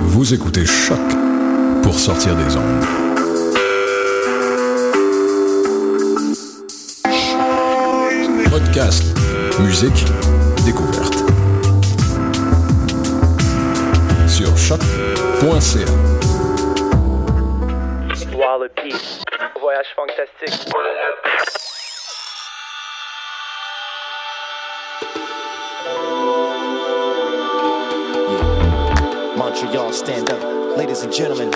Vous écoutez Choc pour sortir des ondes. Podcast, musique, découverte. Sur choc.ca. Histoire de Voyage fantastique. Montreal, stand up. Ladies and gentlemen,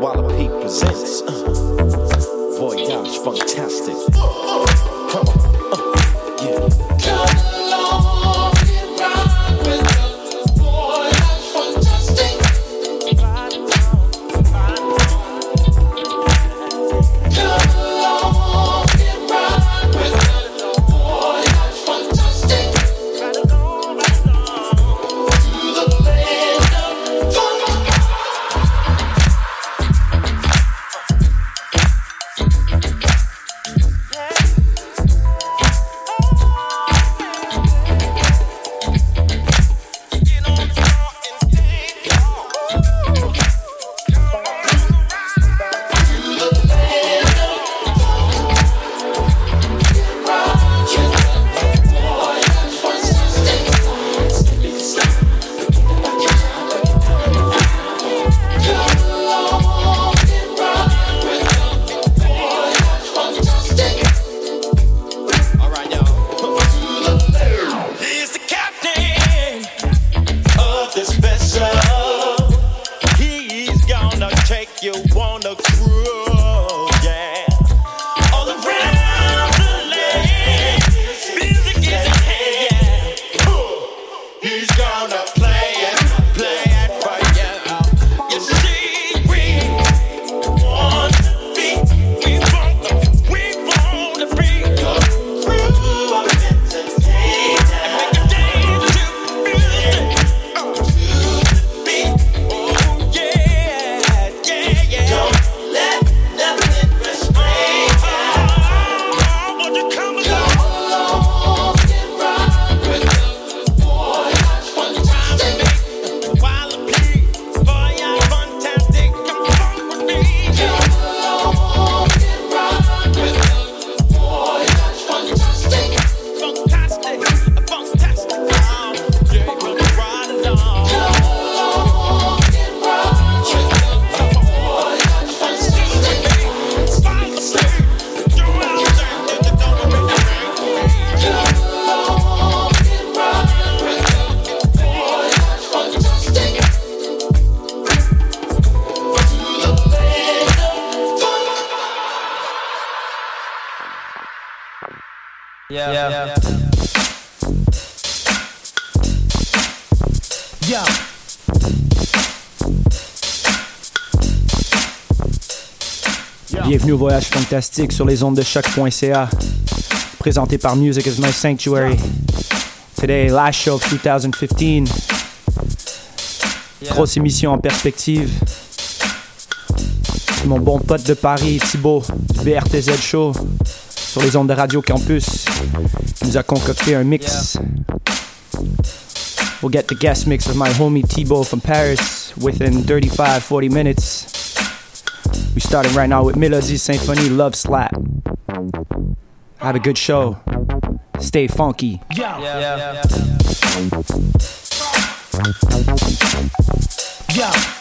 Walla Peak presents uh, Voyage Fantastic. Au Voyage Fantastique sur les ondes de choc.ca. Présenté par Music is My Sanctuary. Today, last show of 2015. Grosse émission en perspective. Mon bon pote de Paris, Thibaut, du BRTZ Show, sur les ondes de Radio Campus, qui nous a concocté un mix. We'll get the guest mix of my homie Thibaut from Paris within 35 40 minutes. We starting right now with Melody Symphony Love Slap. Have a good show. Stay funky. Yeah. Yeah. Yeah.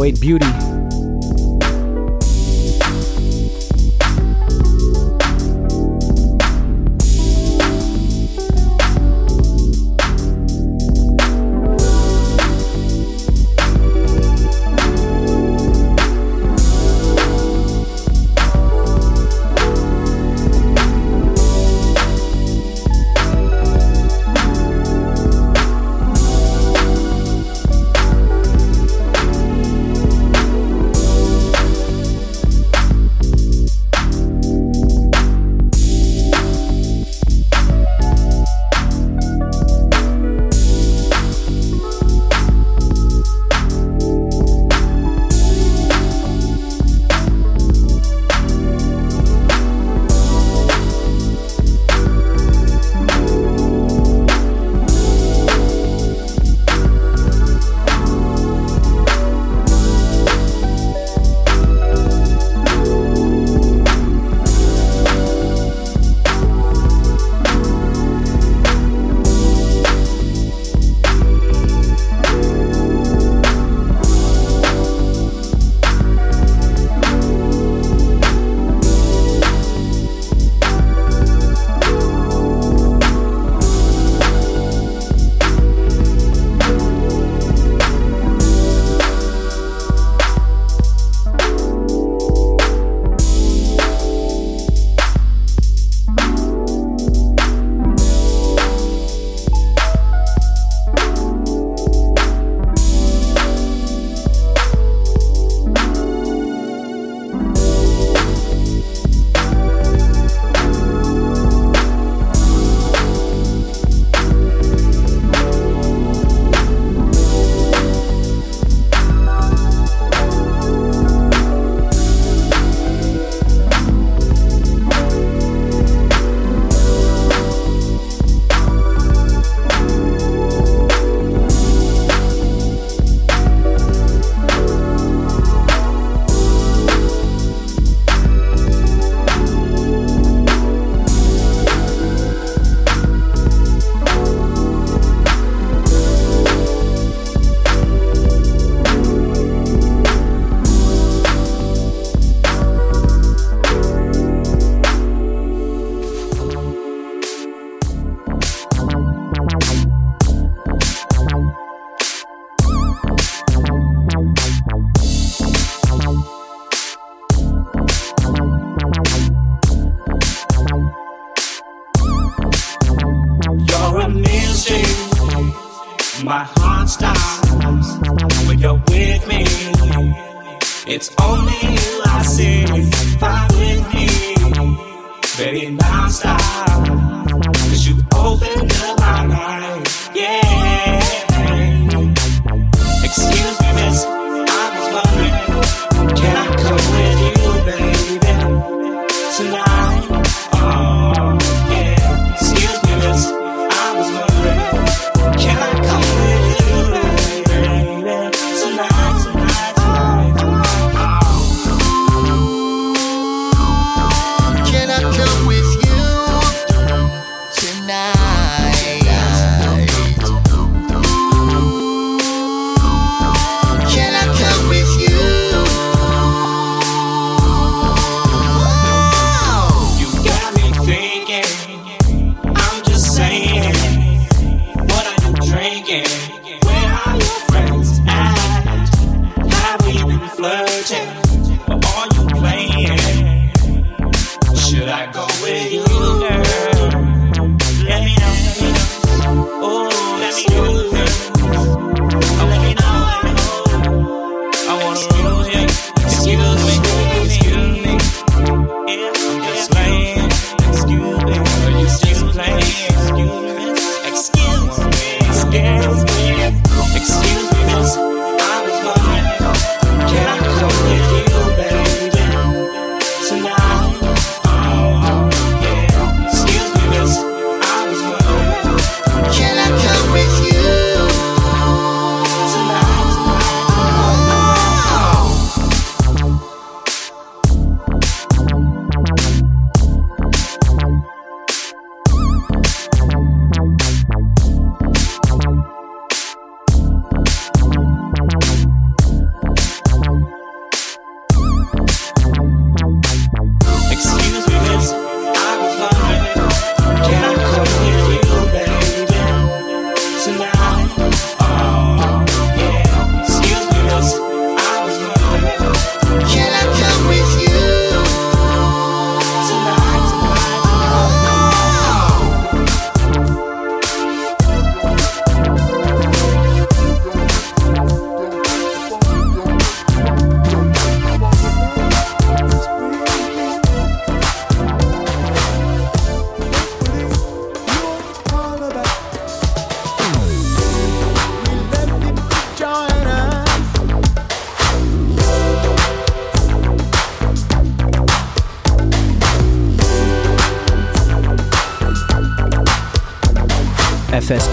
808 Beauty.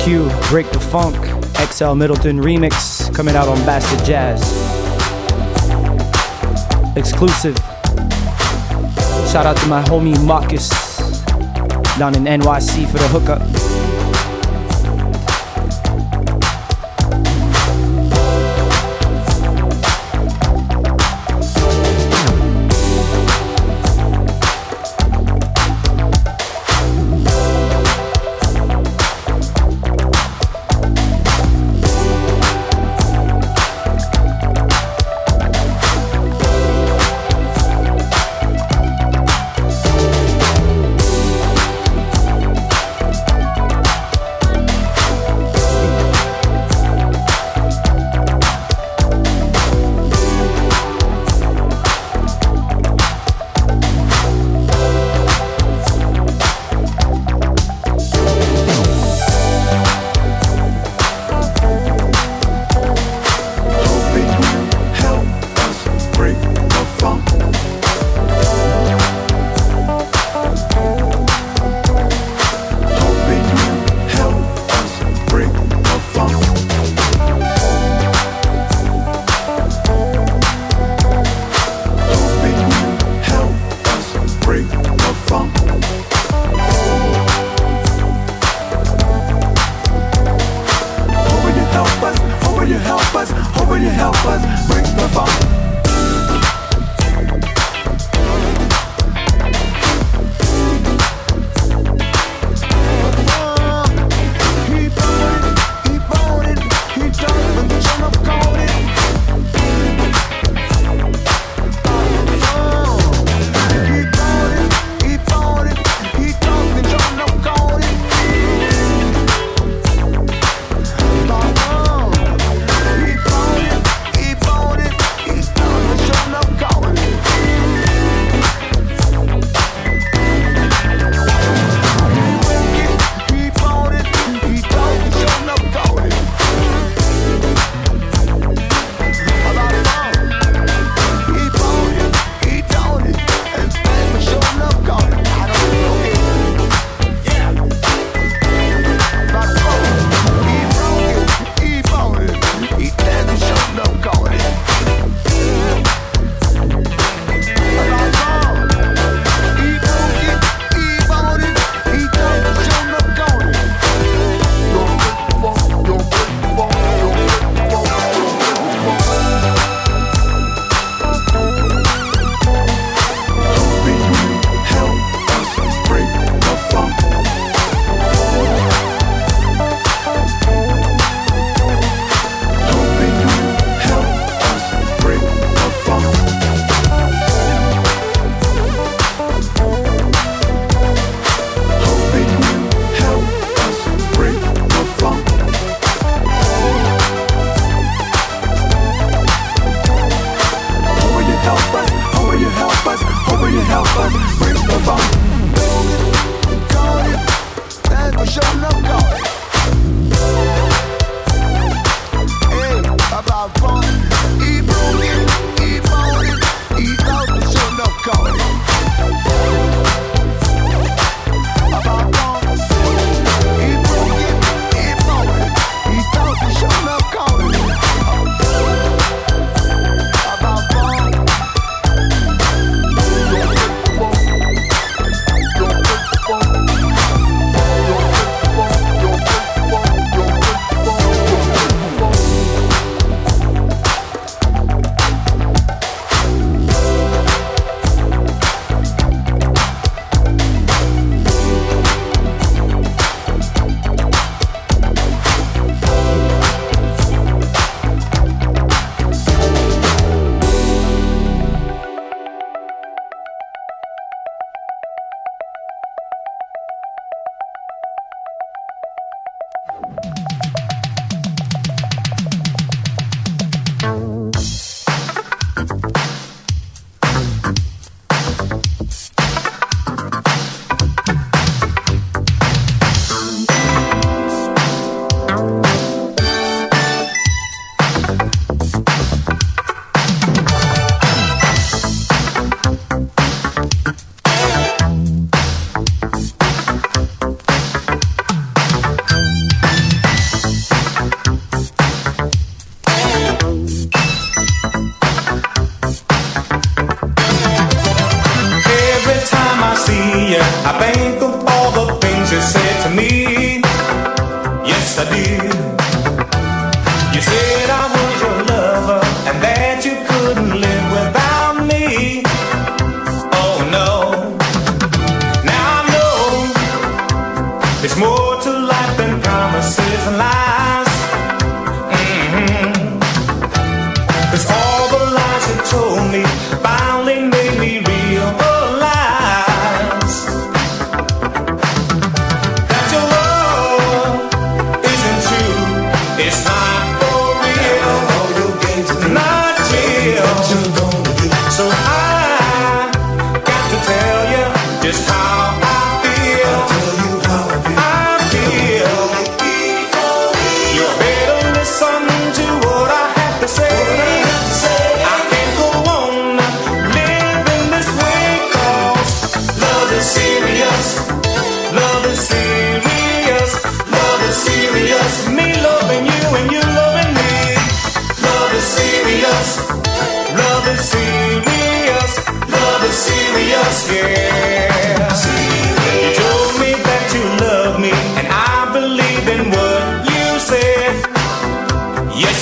Break the Funk, XL Middleton remix coming out on Bastard Jazz. Exclusive. Shout out to my homie Marcus down in NYC for the hookup.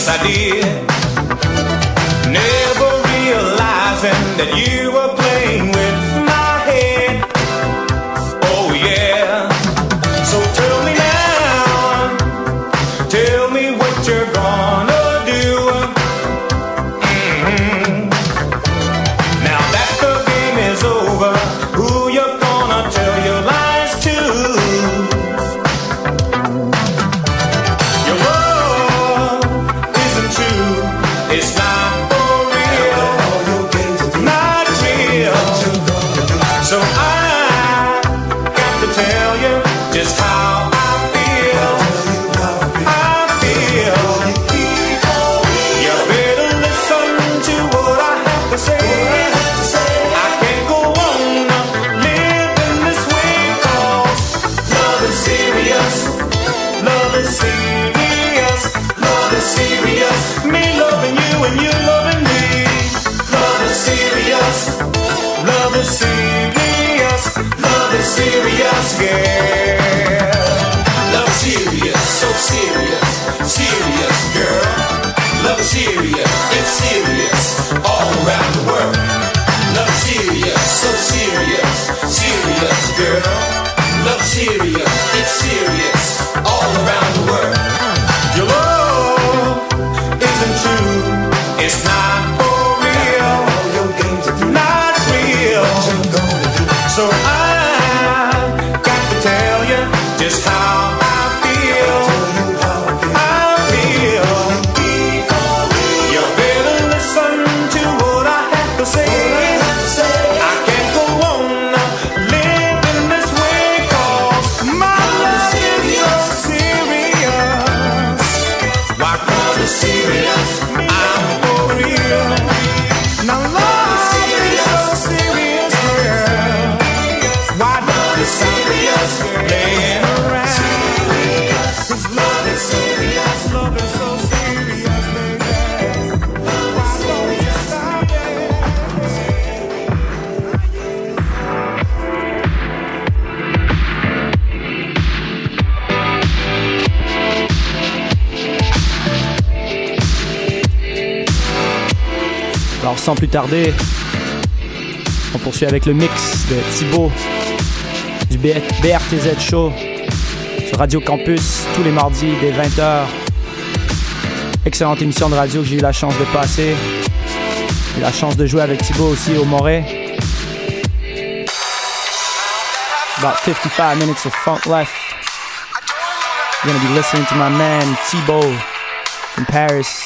yes I did. Never realizing that you were. Plus tarder, on poursuit avec le mix de Thibaut du BRTZ Show sur Radio Campus tous les mardis dès 20h. Excellente émission de radio que j'ai eu la chance de passer. La chance de jouer avec Thibaut aussi au Moret. About 55 minutes of funk left. Gonna be listening to my man Thibaut from Paris.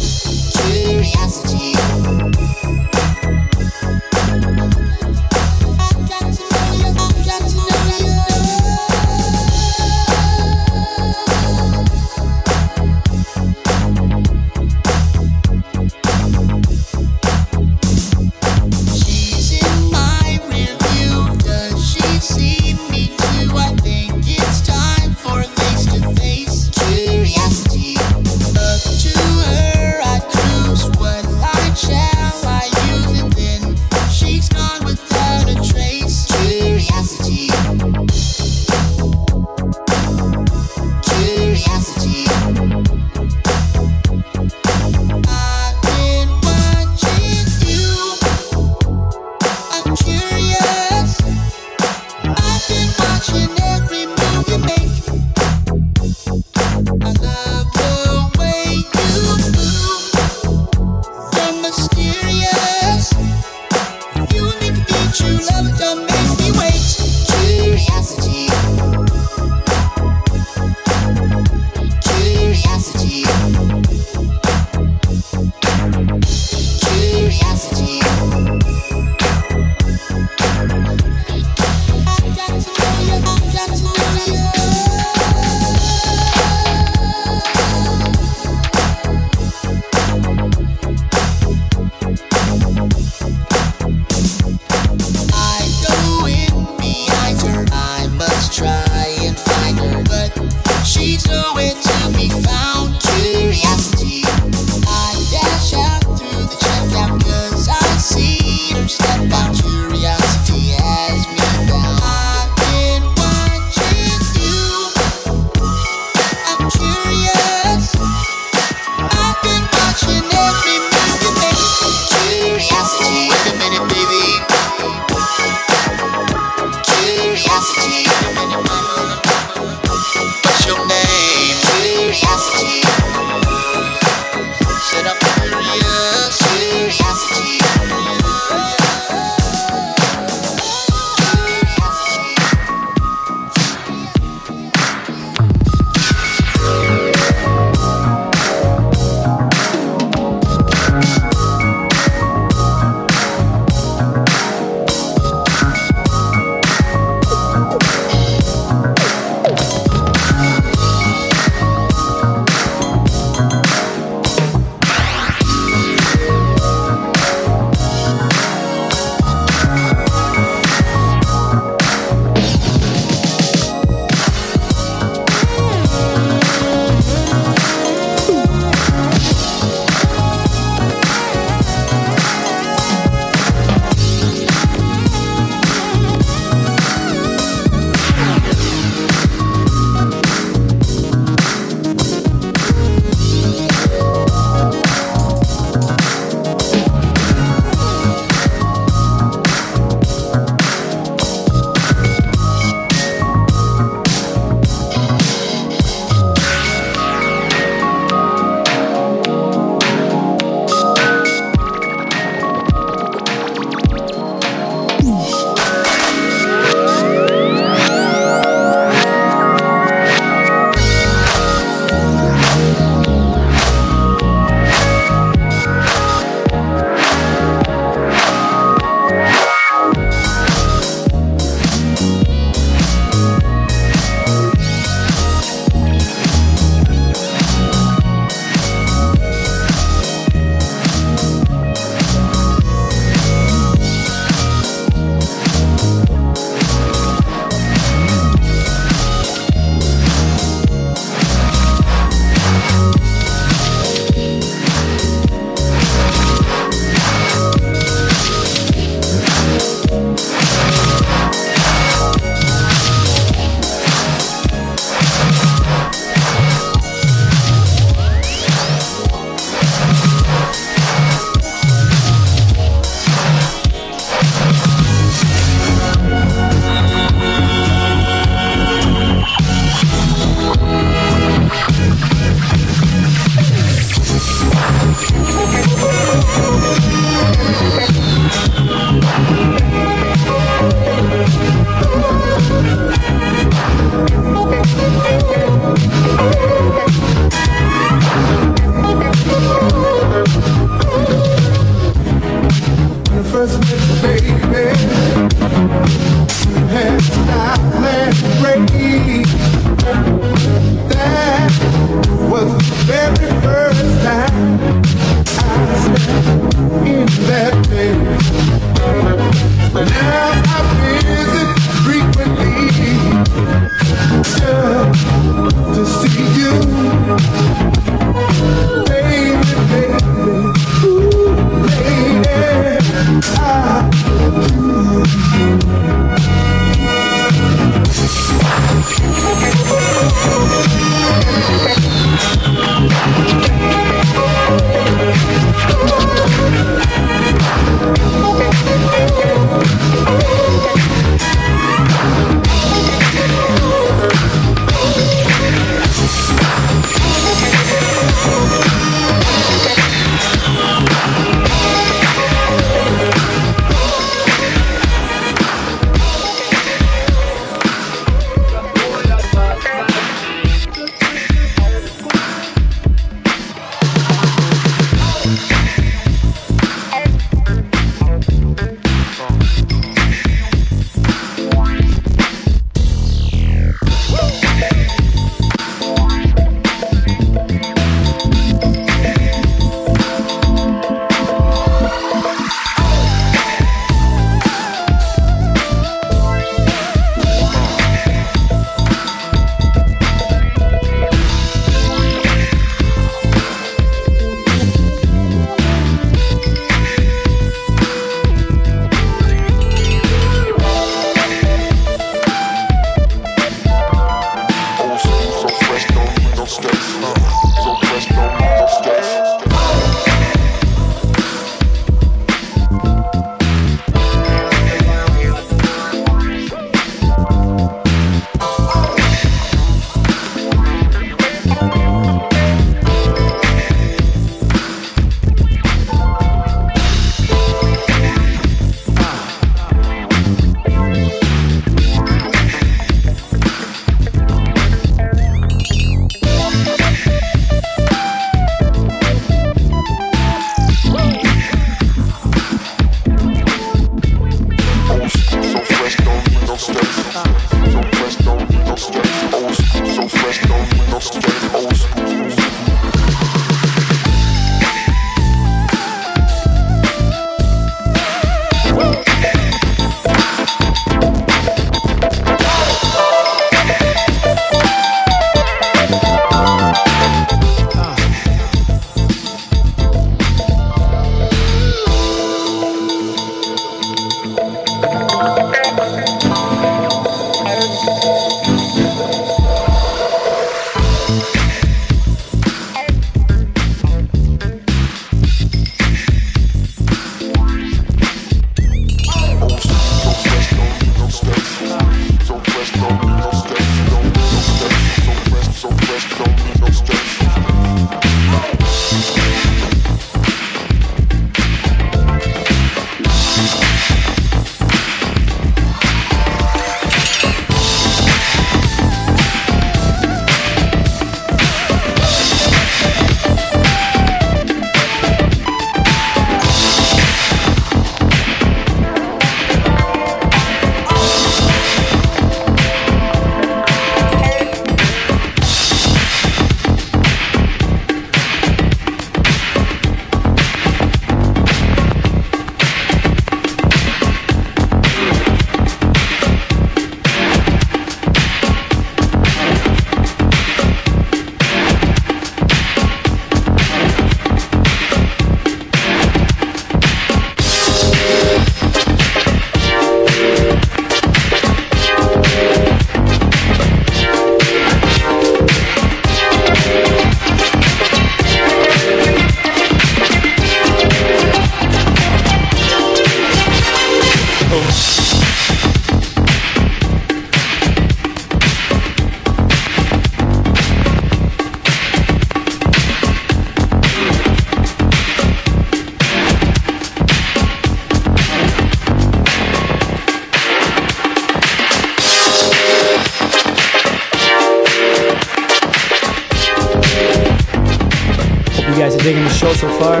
So far.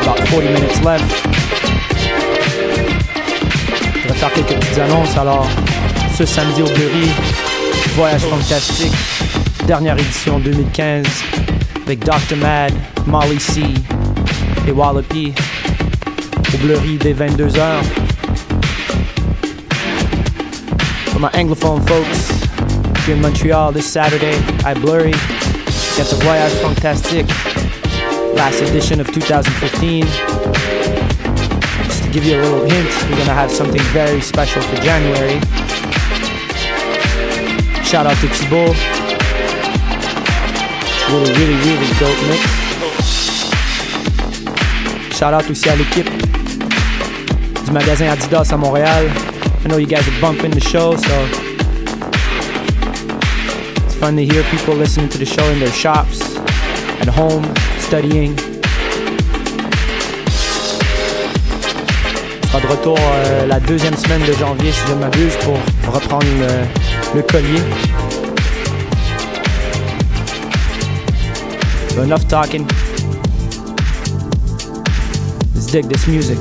About 40 minutes left. Je vais faire quelques petites annonces. Alors, ce samedi au Bleury, Voyage Fantastique, dernière édition 2015, avec Dr. Mad, Molly C et Wallopy. Au Bleury dès 22h. For my Anglophone folks, you're in Montreal this Saturday, I Blurry. Get the Voyage Fantastique, last edition of 2015. Just to give you a little hint, we're gonna have something very special for January. Shout out to Thibault. Really, really, really dope mix. Shout out aussi à l'équipe du magasin Adidas à Montréal. I know you guys are bumping the show, so it's fun to hear people listening to the show in their shops, at home, studying. On sera de retour euh, la deuxième semaine de janvier, si je ne m'abuse, pour reprendre le, le collier. Enough talking. Let's dig this music.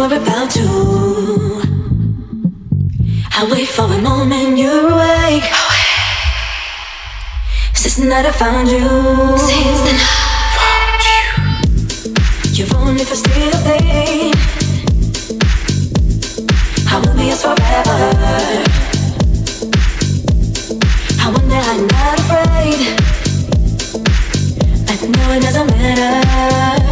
Were about to. I wait for a moment you're awake. Since the night I found you. Since the night I found you. You've only for still pain. I will be yours forever. I wonder I'm not afraid. But now it doesn't matter.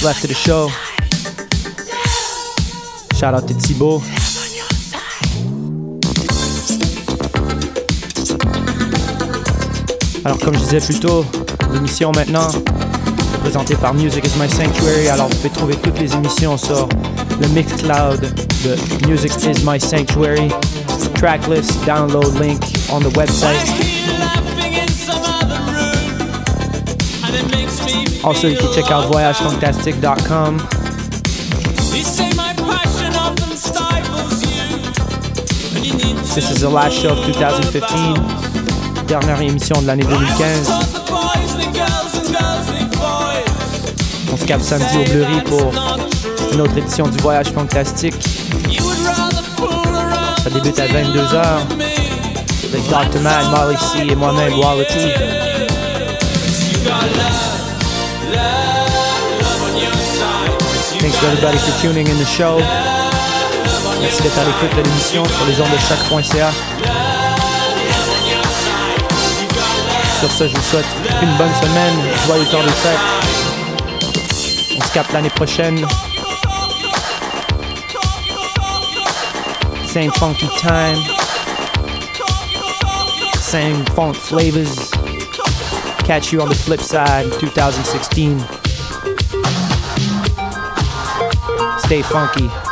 15 minutes left of the show? Shout out to Thibaut. Alors comme je disais plus tôt, l'émission maintenant présentée par Music is My Sanctuary. Alors vous pouvez trouver toutes les émissions sur le Mixcloud de Music is My Sanctuary. Tracklist, download link on the website. Also, you can check out voyagefantastic.com. This is the last show of 2015. Dernière émission de l'année 2015. On se capte samedi au Bleury pour une autre édition du Voyage Fantastique. Ça débute à 22h avec Dr. Mad, Molly C et moi-même, Walla Thanks everybody for tuning in the show. Merci d'être à l'écoute de l'émission sur les ondes de chaque.ca. Sur ce, je vous souhaite une bonne semaine, joyeux temps de fête. On se capte l'année prochaine. Same funky time. Same funk flavors. Catch you on the flip side 2016. Stay funky.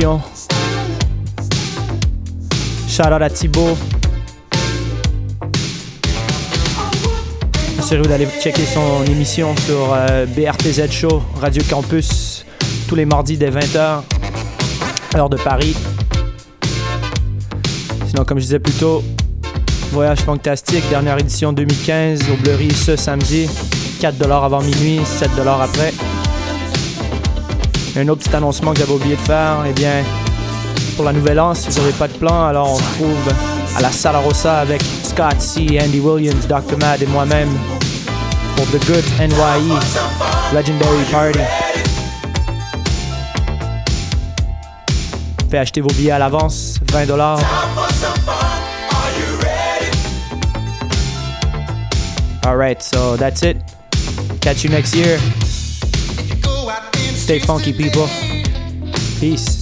L'émission. Shout out à Thibaut. Assurez-vous d'aller checker son émission sur euh, BRTZ Show, Radio Campus, tous les mardis dès 20h, heure de Paris. Sinon, comme je disais plus tôt, Voyage Fantastique, dernière édition 2015 au Bleury ce samedi. 4$ avant minuit, 7$ après. Un autre petit annoncement que j'avais oublié de faire, eh bien, pour la nouvelle an, si vous n'avez pas de plan, alors on se trouve à la Sala Rossa avec Scott C, Andy Williams, Dr. Mad et moi-même pour The Good NYE Legendary Party. Faites acheter vos billets à l'avance, 20 dollars. Alright, so that's it. Catch you next year. Stay funky, people. Peace.